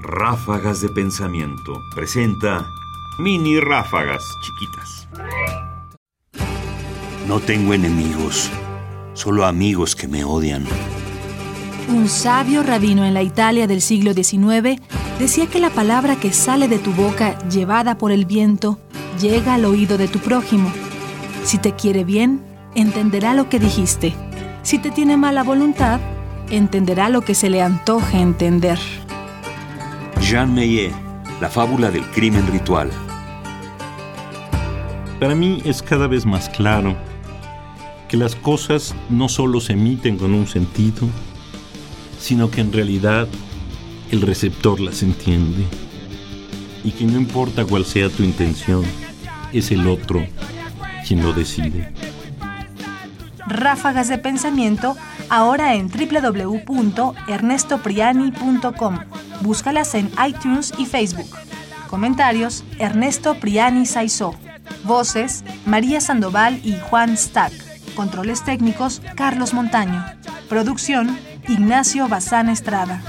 Ráfagas de Pensamiento presenta mini ráfagas chiquitas. No tengo enemigos, solo amigos que me odian. Un sabio rabino en la Italia del siglo XIX decía que la palabra que sale de tu boca, llevada por el viento, llega al oído de tu prójimo. Si te quiere bien, entenderá lo que dijiste. Si te tiene mala voluntad, entenderá lo que se le antoje entender. Jean Meillet, la fábula del crimen ritual. Para mí es cada vez más claro que las cosas no solo se emiten con un sentido, sino que en realidad el receptor las entiende y que no importa cuál sea tu intención, es el otro quien lo decide. Ráfagas de pensamiento ahora en www.ernestopriani.com. Búscalas en iTunes y Facebook. Comentarios: Ernesto Priani Saizó. Voces: María Sandoval y Juan Stack. Controles técnicos: Carlos Montaño. Producción: Ignacio Bazán Estrada.